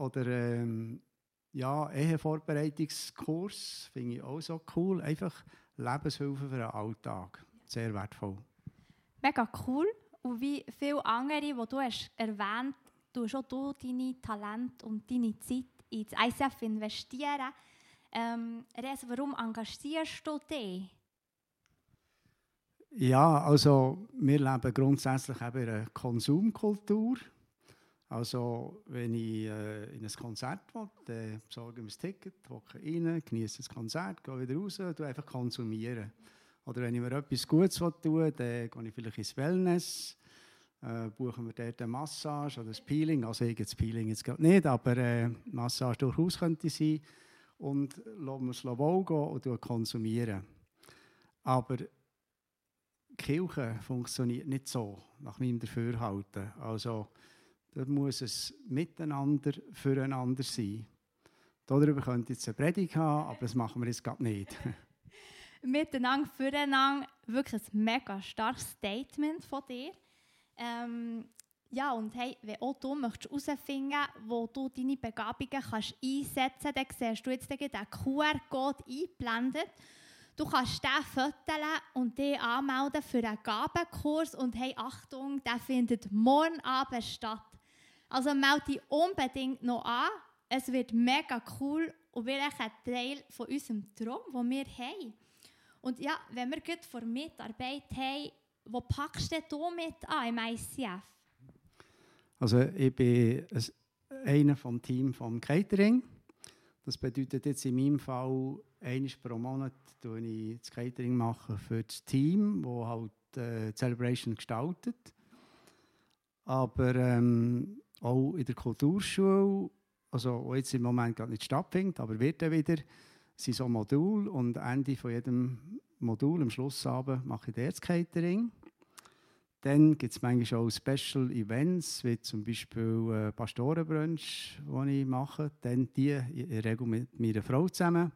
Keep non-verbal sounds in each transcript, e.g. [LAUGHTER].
oder ähm, ja, Ehevorbereitungskurs finde ich auch so cool. Einfach Lebenshilfe für den Alltag. Sehr wertvoll. Mega cool. Und wie viele andere, die du hast erwähnt hast, auch du deine Talente und deine Zeit ins ICF investieren. Ähm, Res, warum engagierst du dich? Ja, also wir leben grundsätzlich eben in einer Konsumkultur. Also wenn ich äh, in ein Konzert will, dann besorge ich mir ein Ticket, hocke rein, genieße das Konzert, gehe wieder raus und einfach konsumieren. Oder wenn ich mir etwas Gutes tun will, dann gehe ich vielleicht ins Wellness, äh, buchen wir dort eine Massage oder ein Peeling. Also ich das Peeling jetzt gerade nicht, aber äh, Massage durchaus könnte sein. Und lassen wir es wohl gehen und konsumieren. Aber die Kirche funktioniert nicht so, nach meinem Dafürhalten. Also, da muss es miteinander füreinander sein. Darüber könnte jetzt eine Predigt haben, aber das machen wir jetzt gerade nicht. [LAUGHS] miteinander, füreinander, wirklich ein mega starkes Statement von dir. Ähm, ja, und hey, wenn auch du möchtest herausfinden wo du deine Begabungen kannst einsetzen kannst, dann siehst du jetzt den QR-Code eingeblendet. Du kannst den fotografieren und dich anmelden für einen Gabenkurs. Und hey, Achtung, der findet morgen Abend statt. Also melde dich unbedingt noch an. Es wird mega cool und wir ein Teil von unserem Traum, den wir haben. Und ja, wenn wir gut vor Mitarbeit haben, wo packst du mit an im ICF? Also ich bin einer vom Team vom Catering. Das bedeutet jetzt in meinem Fall, einmal pro Monat mache ich das Catering machen für das Team, das halt äh, Celebration gestaltet. Aber ähm, auch in der Kulturschule, also jetzt im Moment gar nicht stattfindet, aber wird dann wieder, sind so Module und Ende von jedem Modul, am Schluss mache ich das Catering. Dann gibt es manchmal auch Special Events, wie zum Beispiel äh, Pastorenbrunch, die ich mache. Dann die in der Regel mit meiner Frau zusammen.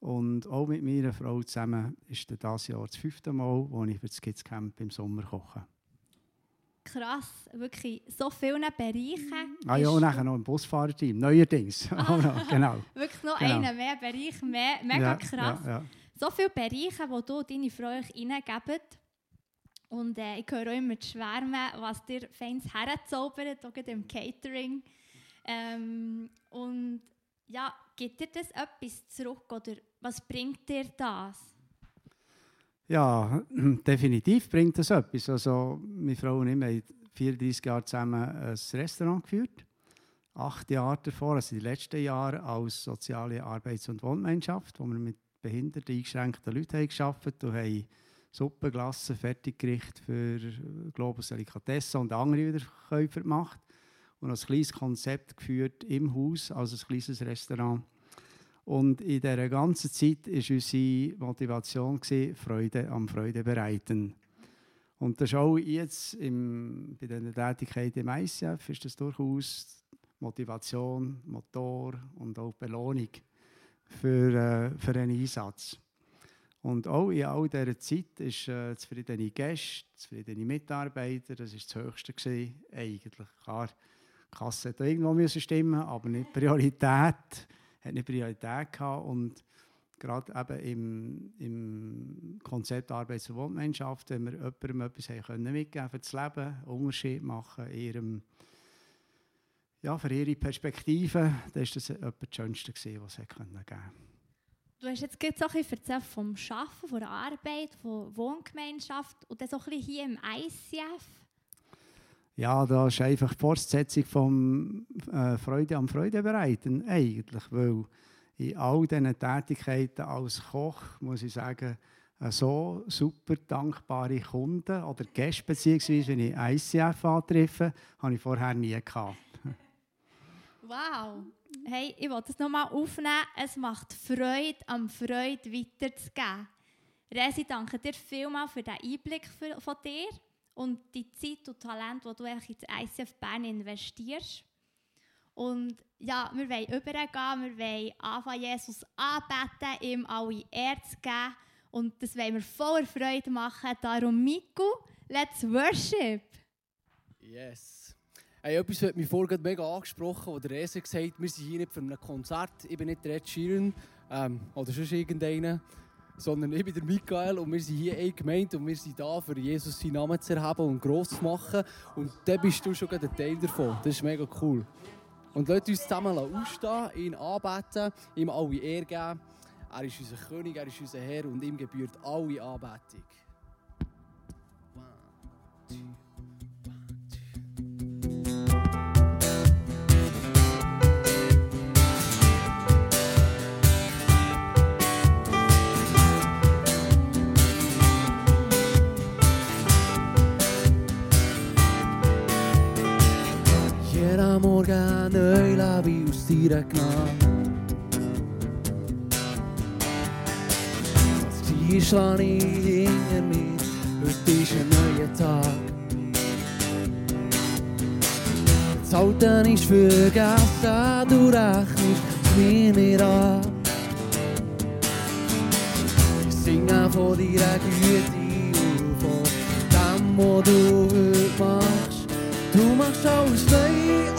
Und auch mit meiner Frau zusammen ist das Jahr das fünfte Mal, wo ich für das Kids Camp im Sommer koche. Krass, wirklich so viele Bereiche. Ah ja, und nachher noch ein Busfahrerteam, neuerdings. [LAUGHS] Ah, genau. [LAUGHS] wirklich noch genau. einen mehr Bereich, mehr, mega ja, krass. Ja, ja. So viele Bereiche, wo du deine Frau hineingebt. Und äh, ich höre auch immer schwärmen, was dir Fans herzaubert, auch im Catering. Ähm, und ja, gibt dir das etwas zurück oder was bringt dir das? Ja, [CLEARS THROAT] definitiv bringt das etwas. Also, meine Frau und ich haben 34 Jahre zusammen ein Restaurant geführt. Acht Jahre davor, also die letzten Jahre, als soziale Arbeits- und Wohngemeinschaft, wo wir mit behinderten, eingeschränkten Leuten haben gearbeitet und haben Suppe, Glasse, Fertiggericht für Globus Delicatesse und andere Wiederkäufer gemacht und ein kleines Konzept geführt im Haus, also ein kleines Restaurant. Und in dieser ganzen Zeit war unsere Motivation Freude am Freude bereiten. Und das ist auch jetzt im, bei diesen Tätigkeiten im ICF ist das durchaus Motivation, Motor und auch Belohnung für, äh, für einen Einsatz. Und auch in all dieser Zeit ist äh, zufriedene Gäste, zufriedene Mitarbeiter, das war das Höchste gewesen, eigentlich. Klar, die Kasse hätte irgendwo müssen stimmen, aber nicht Priorität, hat nicht Priorität gehabt und gerade eben im, im Konzept Arbeits- und Wohngemeinschaft, wenn wir jemandem etwas haben können mitgeben für das Leben, einen Unterschied machen in ihrem, ja, für ihre Perspektive, dann war das etwas das Schönste, was es geben konnte. Du hast jetzt gerade so ein bisschen vom Arbeiten, von der Arbeit, von Wohngemeinschaft und dann so ein bisschen hier im ICF. Ja, das ist einfach die Fortsetzung von äh, Freude am Freude bereiten, eigentlich, weil in all diesen Tätigkeiten als Koch, muss ich sagen, äh, so super dankbare Kunden oder Gäste, beziehungsweise wenn ich ICF antreffe, habe ich vorher nie gehabt. Wow! hey, ich will das nochmal aufnehmen. Es macht Freude, am Freude weiterzugeben. Resi, danke dir vielmals für den Einblick von dir und die Zeit und Talent, die du in das ICF Bern investierst. Und ja, wir wollen übergehen, wir wollen anfangen, Jesus anbeten, ihm alle Ehre zu geben. Und das wollen wir voller Freude machen. Darum, Miku, let's worship! Yes. Hey, etwas hat mich vorhin mega angesprochen, wo der Rese gesagt hat, wir sind hier nicht für ein Konzert, ich bin nicht der Ed Sheeran ähm, oder sonst irgendeiner, sondern ich bin der Michael und wir sind hier eine Gemeinde und wir sind da, für Jesus seinen Namen zu erheben und gross zu machen. Und da bist du schon ein Teil davon. Das ist mega cool. Und lasst uns zusammen aufstehen, ihn anbeten, ihm alle Ehre geben. Er ist unser König, er ist unser Herr und ihm gebührt alle Anbetung. Jeder deiner Gnade. Die schlage hinter mir, heute ist ein neuer Tag. Das Alte ist vergessen, du rechnest mir nicht an. Ich singe von deiner Güte und von dem, was du heute machst. Du machst alles neu,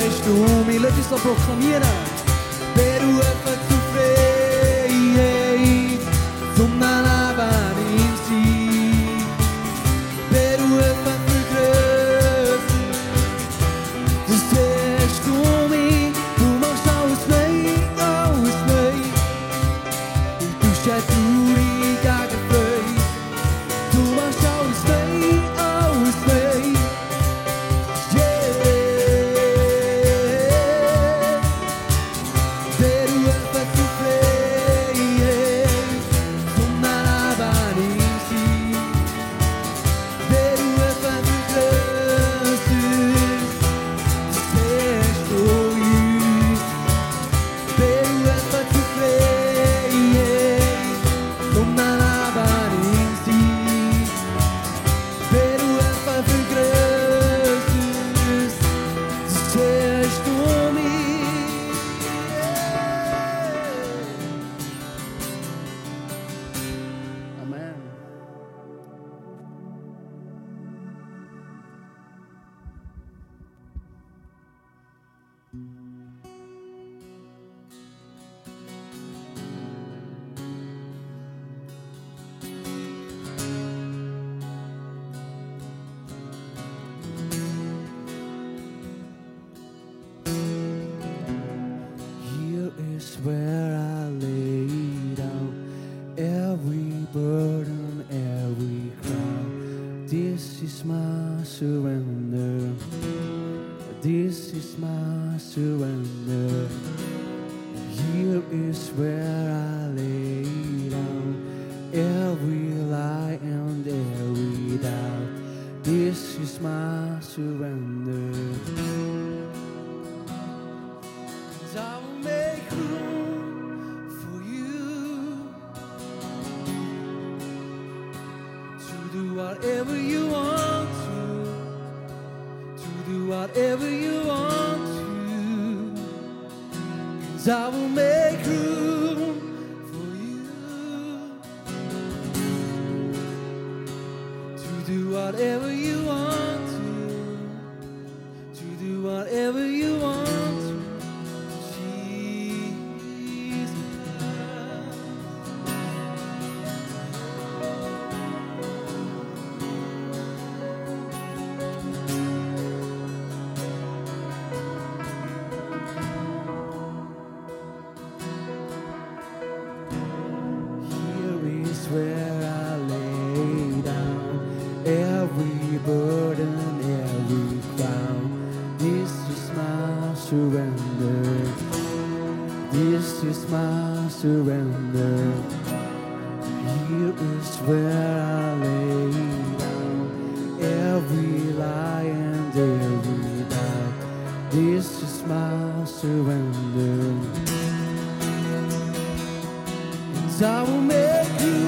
siehst du mich. Lass uns das proklamieren. Berufen whatever you want to. Cause I will make room. ao meu Deus.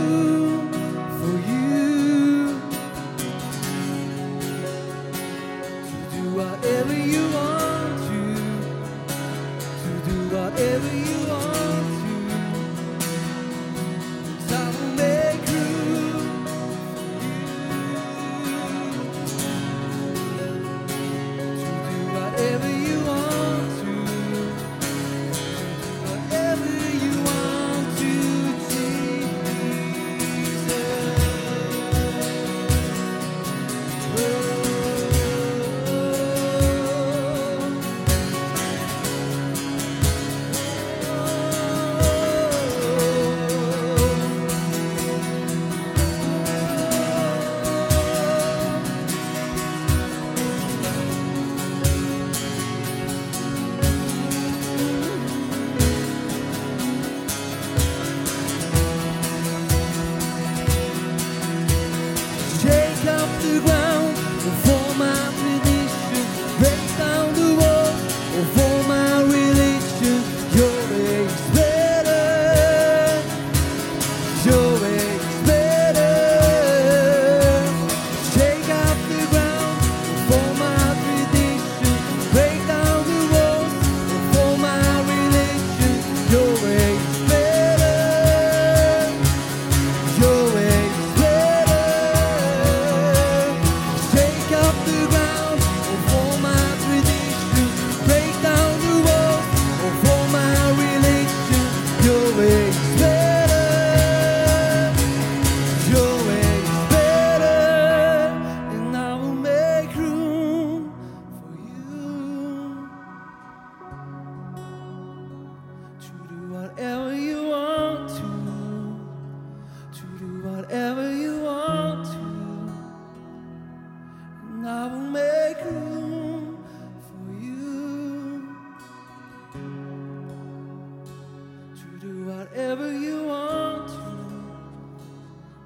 do whatever you want to,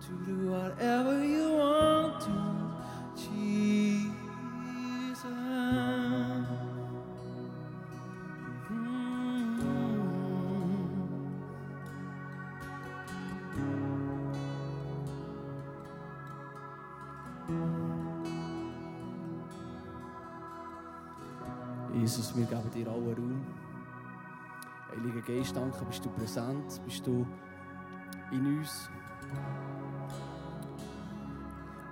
to do whatever you want to, Jesus. Mm. Jesus, wir geben dir alle Raum. Geist, danke, bist du präsent, bist du in uns.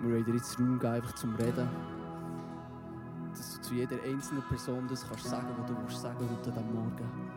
Wir wollen dir jetzt Raum geben, einfach zum Reden. Dass du zu jeder einzelnen Person das kannst sagen, was du willst heute an diesem Morgen.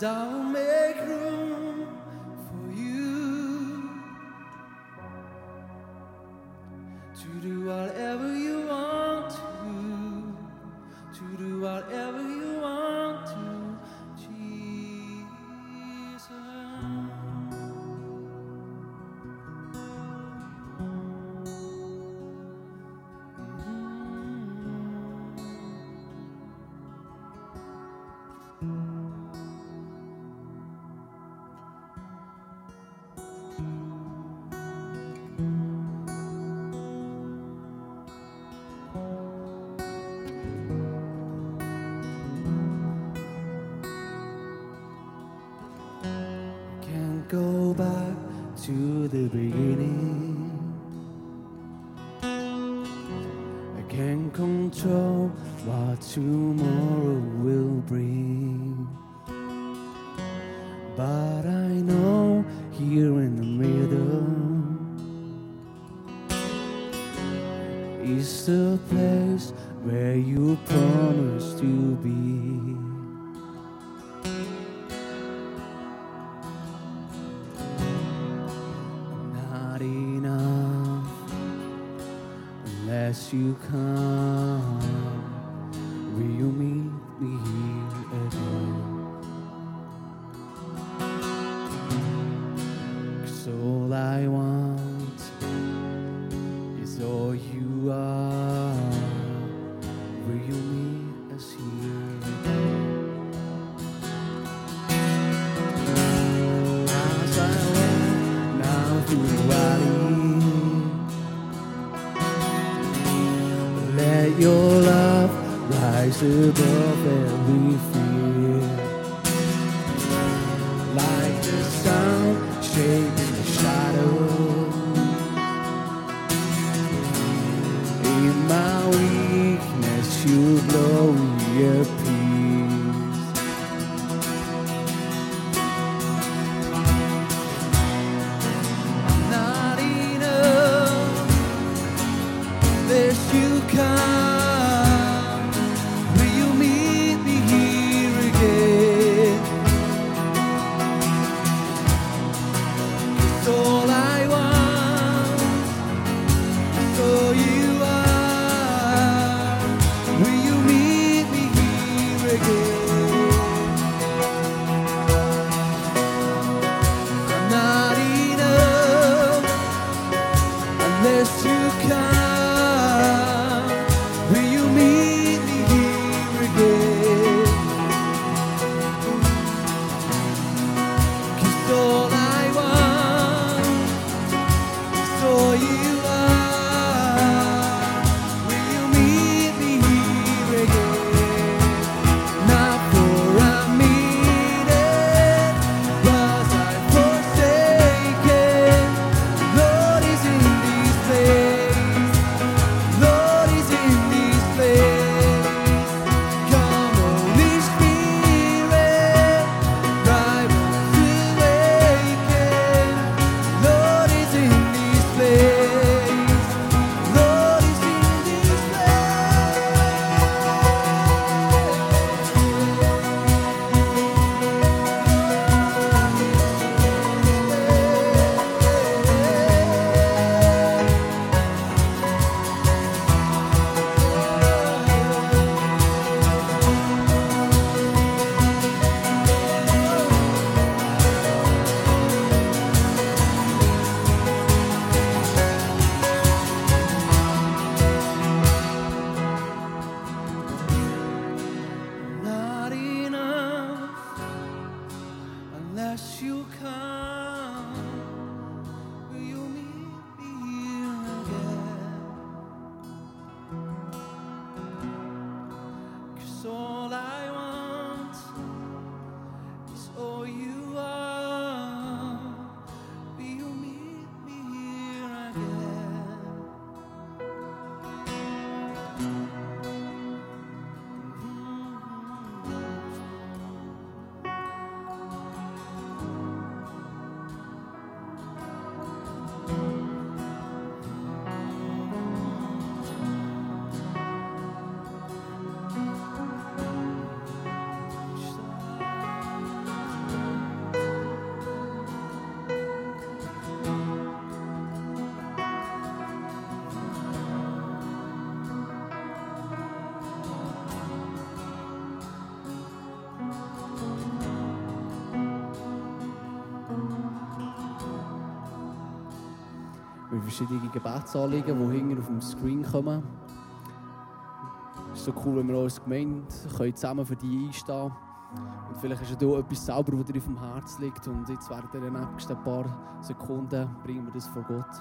and I'll make room. is the place where you promised to be. Not enough unless you come. possible that we feel. Verschiedene Gebetsanliegen, die hinten auf dem Screen kommen. Es ist so cool, wenn wir als Gemeinde können zusammen für die einstehen Und vielleicht ist ja etwas selber, das dir auf dem Herz liegt. Und jetzt während den nächsten paar Sekunden bringen wir das vor Gott.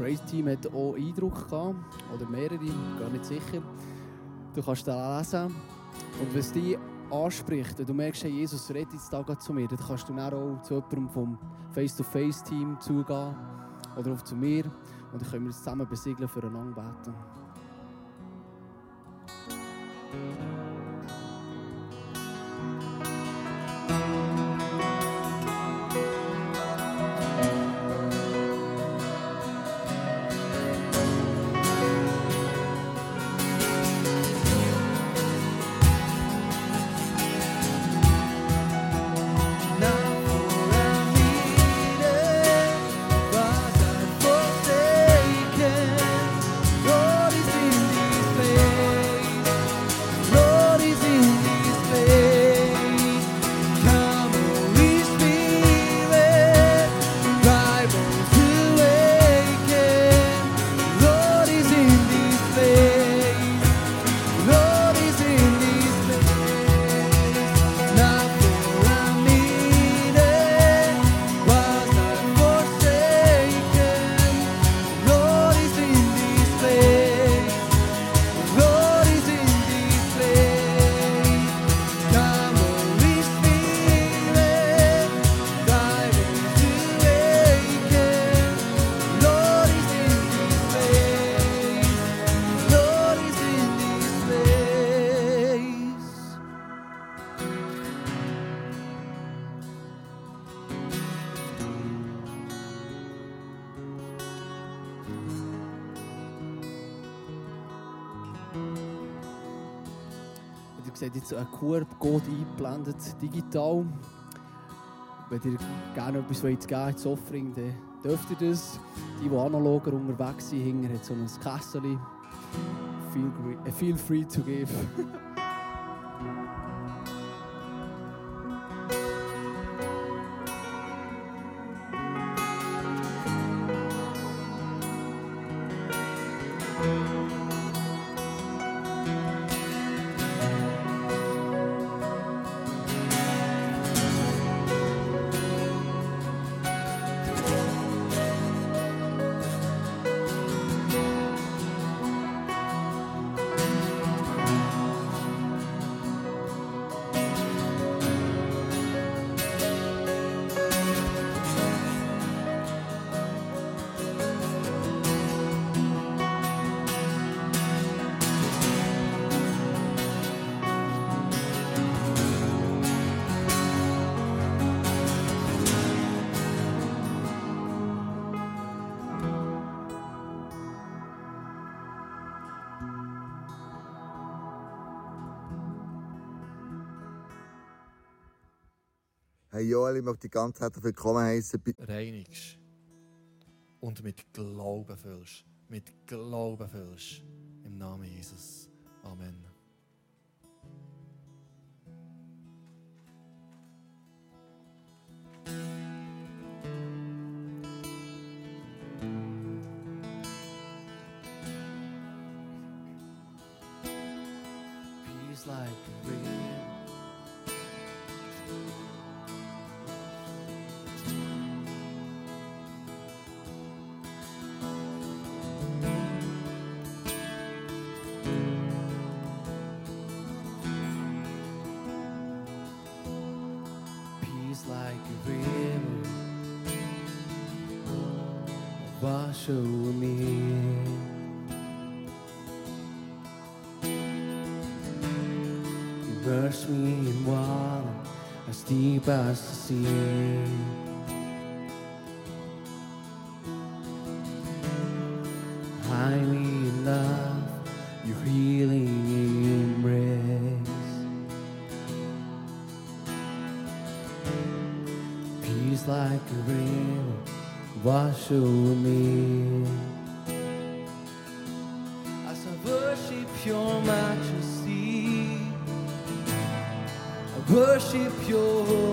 Praise-Team hat auch Eindruck gehabt, oder mehrere, gar nicht sicher. Du kannst den lesen. Und wenn es dich anspricht, und du merkst, hey, Jesus redet jetzt da zu mir, dann kannst du dann auch zu jemandem vom Face-to-Face-Team zugehen oder auch zu mir. Und dann können wir zusammen besiegeln, füreinander beten. Jetzt einen QR-Code eingeblendet, digital. Wenn ihr gerne etwas wollt geben ins Offering, dann dürft ihr das. Die, die analoger unterwegs sind, hinten hat so ein Kessel. Feel, äh, feel free to give. [LAUGHS] Joel, ich möchte dich ganz herzlich willkommen heißen. Reinigst und mit Glauben füllst. Mit Glauben füllst. Im Namen Jesus. Amen. like a rain wash over me. As I worship your majesty, I worship your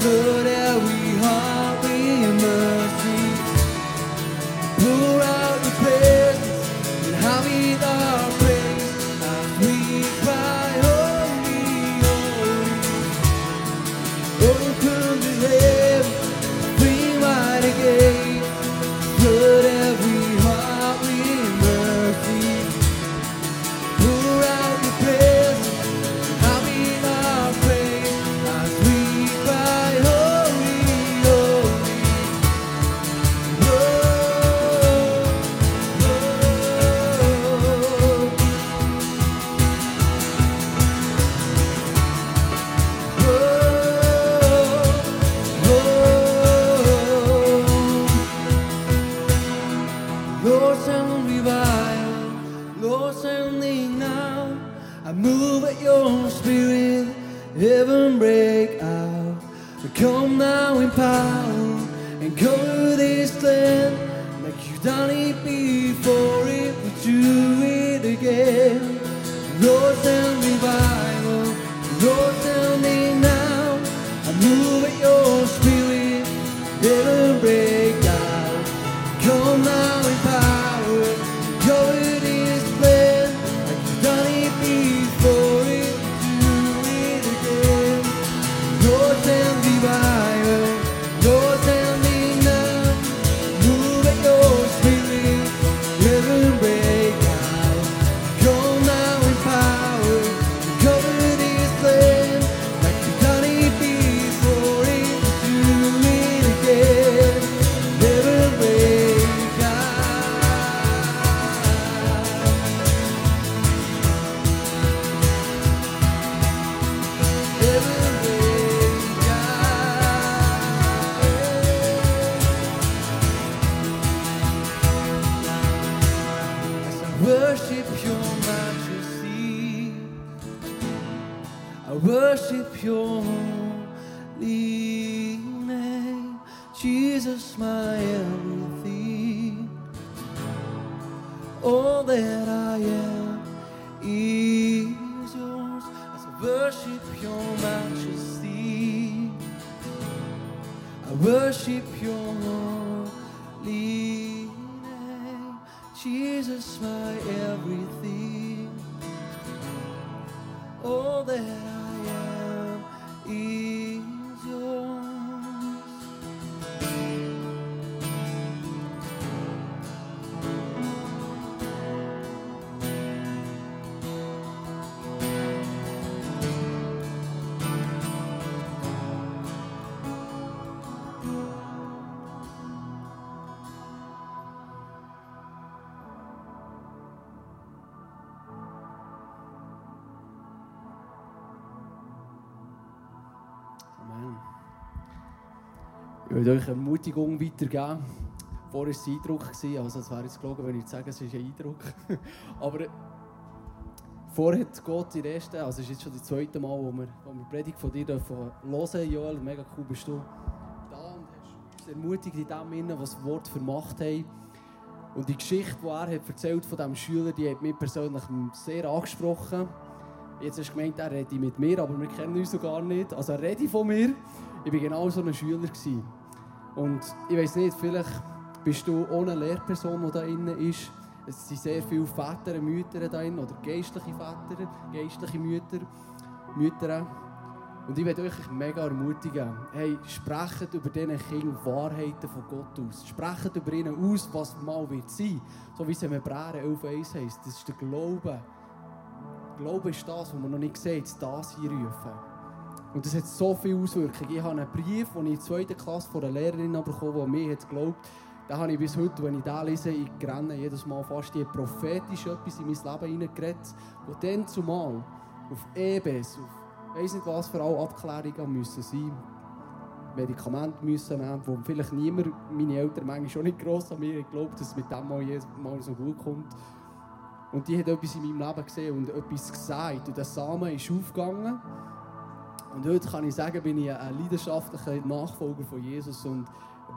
the holy name. Jesus, my everything. All that I am is yours as I worship your majesty. I worship your holy name. Jesus, my everything. All that Will euch Ermutigung weitergeben. Vorher war es ein Eindruck, also es wäre jetzt gelogen, wenn ich sage, es ist ein Eindruck. [LAUGHS] Aber vorher hat Gott in der ersten, also es ist jetzt schon das zweite Mal, wo wir, wo wir die Predigt von dir dürfen hören Joel, mega cool bist du da und hast uns ermutigt in dem Sinne, was das Wort für Macht hat. Und die Geschichte, die er hat erzählt von diesem Schüler, die hat mich persönlich sehr angesprochen. Jetzt hast du gemeint, er redet mit mir, aber wir kennen uns so gar nicht. Also er redet von mir. Ich war genau so ein Schüler. Gewesen. Und ich weiß nicht, vielleicht bist du ohne Lehrperson, die da innen ist. Es sind sehr viele Väter, Mütter da innen, oder geistliche Väter, geistliche Mütter, Mütter. Und ich möchte euch mega ermutigen. Hey, sprecht über diesen Kindern Wahrheiten von Gott aus. Sprecht über ihnen aus, was mal wird sein. So wie es in Hebräer 11.1 heisst. Das ist der Glaube. Glaube ist das, was man noch nicht sieht, das hier rufen. Und das hat so viele Auswirkungen. Ich habe einen Brief, den ich in der zweiten Klasse von einer Lehrerin bekommen habe, die mir hat geglaubt den habe ich bis heute, wenn ich den lese, ich renne jedes Mal fast, die prophetisch etwas in mein Leben hineingeredet, wo dann zumal auf EBS, auf weiss nicht was für alle Abklärungen müssen sein Medikamente müssen nehmen, wo vielleicht niemand, meine Eltern manchmal schon nicht gross an mir geglaubt, dass es mit dem mal, jedes mal so gut kommt. Und die hat etwas in meinem Leben gesehen und etwas gesagt. Und der Samen ist aufgegangen. Und heute kann ich sagen, bin ich ein leidenschaftlicher Nachfolger von Jesus. Und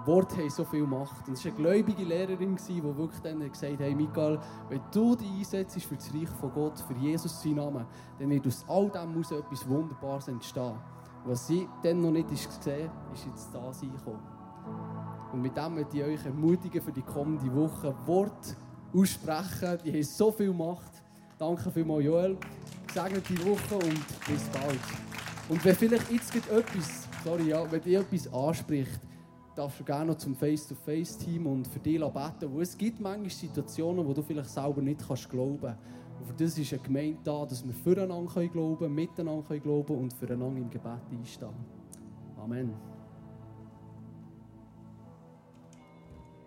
Worte haben so viel Macht. Und es war eine gläubige Lehrerin, die wirklich dann gesagt hat, hey Michael, wenn du dich einsetzt für das Reich von Gott, für Jesus seinen Namen, dann wird aus all dem etwas Wunderbares entstehen. Was sie dann noch nicht gesehen hat, ist jetzt da reingekommen. Und mit dem möchte ich euch ermutigen, für die kommende Woche Wort aussprechen. Die haben so viel Macht. Danke vielmals, Joel. Gesegnete Woche und bis bald. Und wenn vielleicht jetzt etwas, sorry, ja, wenn dir etwas anspricht, darfst du gerne noch zum Face-to-Face-Team und für dich beten. Wo es gibt manchmal Situationen, wo du vielleicht selber nicht kannst glauben Und für das ist eine Gemeinde da, dass wir füreinander glauben können, miteinander glauben und füreinander im Gebet einstehen. Amen.